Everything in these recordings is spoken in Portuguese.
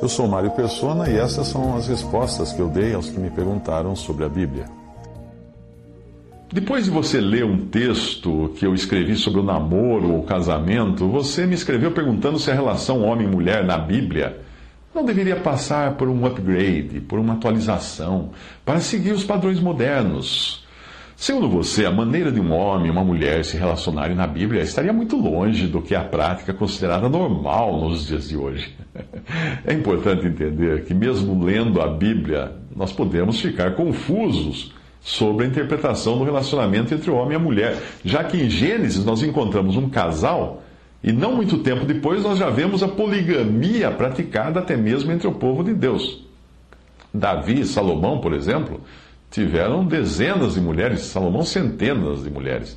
Eu sou Mário Persona e essas são as respostas que eu dei aos que me perguntaram sobre a Bíblia. Depois de você ler um texto que eu escrevi sobre o namoro ou casamento, você me escreveu perguntando se a relação homem-mulher na Bíblia não deveria passar por um upgrade, por uma atualização, para seguir os padrões modernos. Segundo você, a maneira de um homem e uma mulher se relacionarem na Bíblia estaria muito longe do que é a prática considerada normal nos dias de hoje. É importante entender que, mesmo lendo a Bíblia, nós podemos ficar confusos sobre a interpretação do relacionamento entre o homem e a mulher, já que em Gênesis nós encontramos um casal e não muito tempo depois nós já vemos a poligamia praticada até mesmo entre o povo de Deus. Davi e Salomão, por exemplo, tiveram dezenas de mulheres, Salomão centenas de mulheres.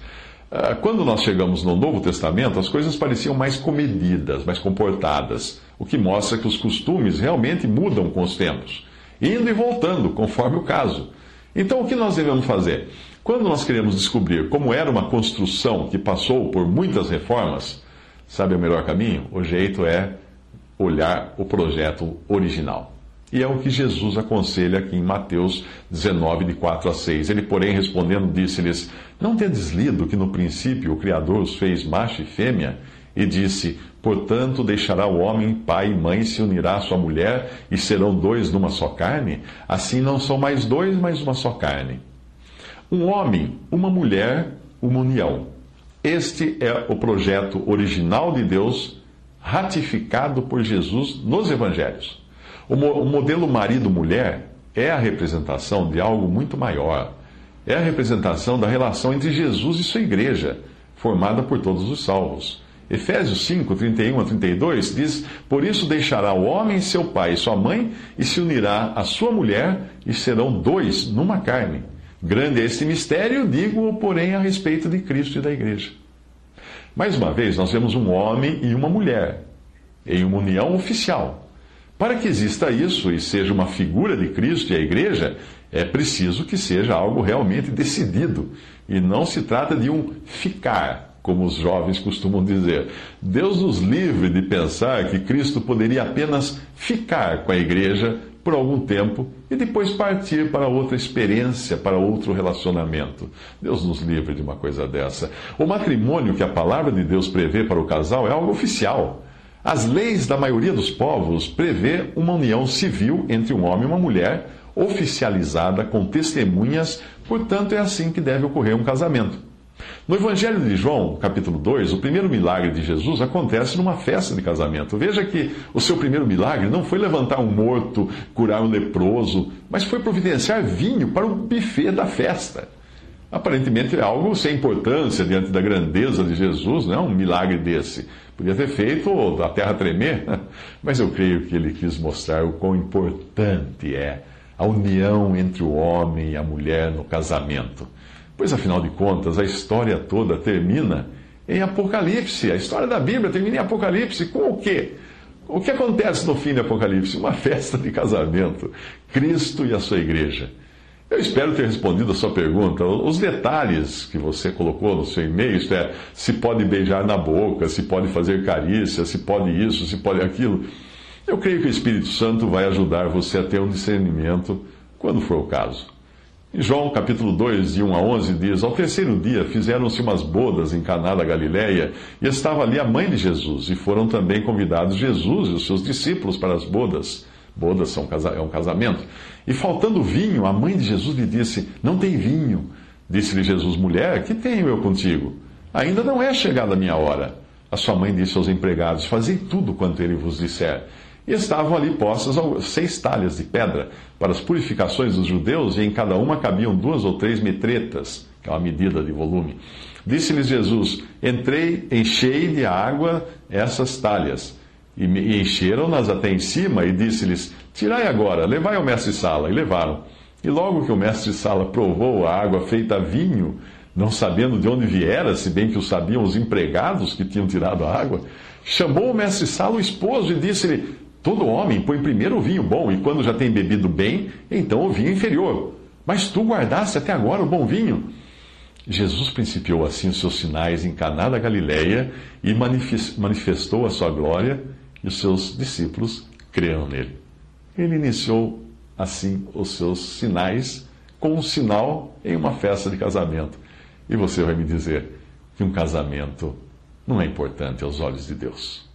Ah, quando nós chegamos no Novo Testamento, as coisas pareciam mais comedidas, mais comportadas, o que mostra que os costumes realmente mudam com os tempos, indo e voltando, conforme o caso. Então, o que nós devemos fazer? Quando nós queremos descobrir como era uma construção que passou por muitas reformas, sabe o melhor caminho? O jeito é olhar o projeto original. E é o que Jesus aconselha aqui em Mateus 19, de 4 a 6. Ele, porém, respondendo, disse-lhes: Não tendes lido que no princípio o Criador os fez macho e fêmea? E disse: Portanto, deixará o homem pai e mãe, se unirá à sua mulher, e serão dois numa só carne? Assim não são mais dois, mas uma só carne. Um homem, uma mulher, uma união. Este é o projeto original de Deus, ratificado por Jesus nos evangelhos. O, modelo marido-mulher é a representação de algo muito maior. É a representação da relação entre Jesus e sua igreja, formada por todos os salvos. Efésios 5, 31 a 32 diz: Por isso deixará o homem seu pai e sua mãe, e se unirá à sua mulher, e serão dois numa carne. Grande é este mistério, digo-o, porém, a respeito de Cristo e da igreja. Mais uma vez, nós vemos um homem e uma mulher, em uma união oficial. Para que exista isso e seja uma figura de Cristo e a igreja, é preciso que seja algo realmente decidido. E não se trata de um ficar, como os jovens costumam dizer. Deus nos livre de pensar que Cristo poderia apenas ficar com a igreja por algum tempo e depois partir para outra experiência, para outro relacionamento. Deus nos livre de uma coisa dessa. O matrimônio que a palavra de Deus prevê para o casal é algo oficial. As leis da maioria dos povos prevê uma união civil entre um homem e uma mulher, oficializada com testemunhas, portanto é assim que deve ocorrer um casamento. No Evangelho de João, capítulo 2, o primeiro milagre de Jesus acontece numa festa de casamento. Veja que o seu primeiro milagre não foi levantar um morto, curar um leproso, mas foi providenciar vinho para o buffet da festa. Aparentemente é algo sem importância diante da grandeza de Jesus, não é um milagre desse. Podia ter feito a terra tremer, mas eu creio que ele quis mostrar o quão importante é a união entre o homem e a mulher no casamento. Pois afinal de contas, a história toda termina em Apocalipse. A história da Bíblia termina em Apocalipse. Com o quê? O que acontece no fim de Apocalipse? Uma festa de casamento. Cristo e a sua igreja. Eu espero ter respondido a sua pergunta. Os detalhes que você colocou no seu e-mail, isto é, se pode beijar na boca, se pode fazer carícia, se pode isso, se pode aquilo. Eu creio que o Espírito Santo vai ajudar você a ter um discernimento quando for o caso. Em João capítulo 2, de 1 a 11, diz: Ao terceiro dia fizeram-se umas bodas em Caná da Galileia, e estava ali a mãe de Jesus, e foram também convidados Jesus e os seus discípulos para as bodas. Bodas são, é um casamento. E faltando vinho, a mãe de Jesus lhe disse: Não tem vinho. Disse-lhe Jesus: Mulher, que tenho eu contigo? Ainda não é chegada a minha hora. A sua mãe disse aos empregados: Fazei tudo quanto ele vos disser. E estavam ali postas seis talhas de pedra para as purificações dos judeus, e em cada uma cabiam duas ou três metretas, que é uma medida de volume. Disse-lhes Jesus: Entrei, enchei de água essas talhas. E encheram-nas até em cima, e disse-lhes: Tirai agora, levai ao mestre-sala. E levaram. E logo que o mestre-sala provou a água feita vinho, não sabendo de onde viera, se bem que o sabiam os empregados que tinham tirado a água, chamou o mestre-sala o esposo e disse-lhe: Todo homem põe primeiro o vinho bom, e quando já tem bebido bem, então o vinho inferior. Mas tu guardaste até agora o bom vinho. Jesus principiou assim os seus sinais em Caná da Galileia e manifestou a sua glória e os seus discípulos creram nele. Ele iniciou assim os seus sinais com um sinal em uma festa de casamento. E você vai me dizer que um casamento não é importante aos olhos de Deus.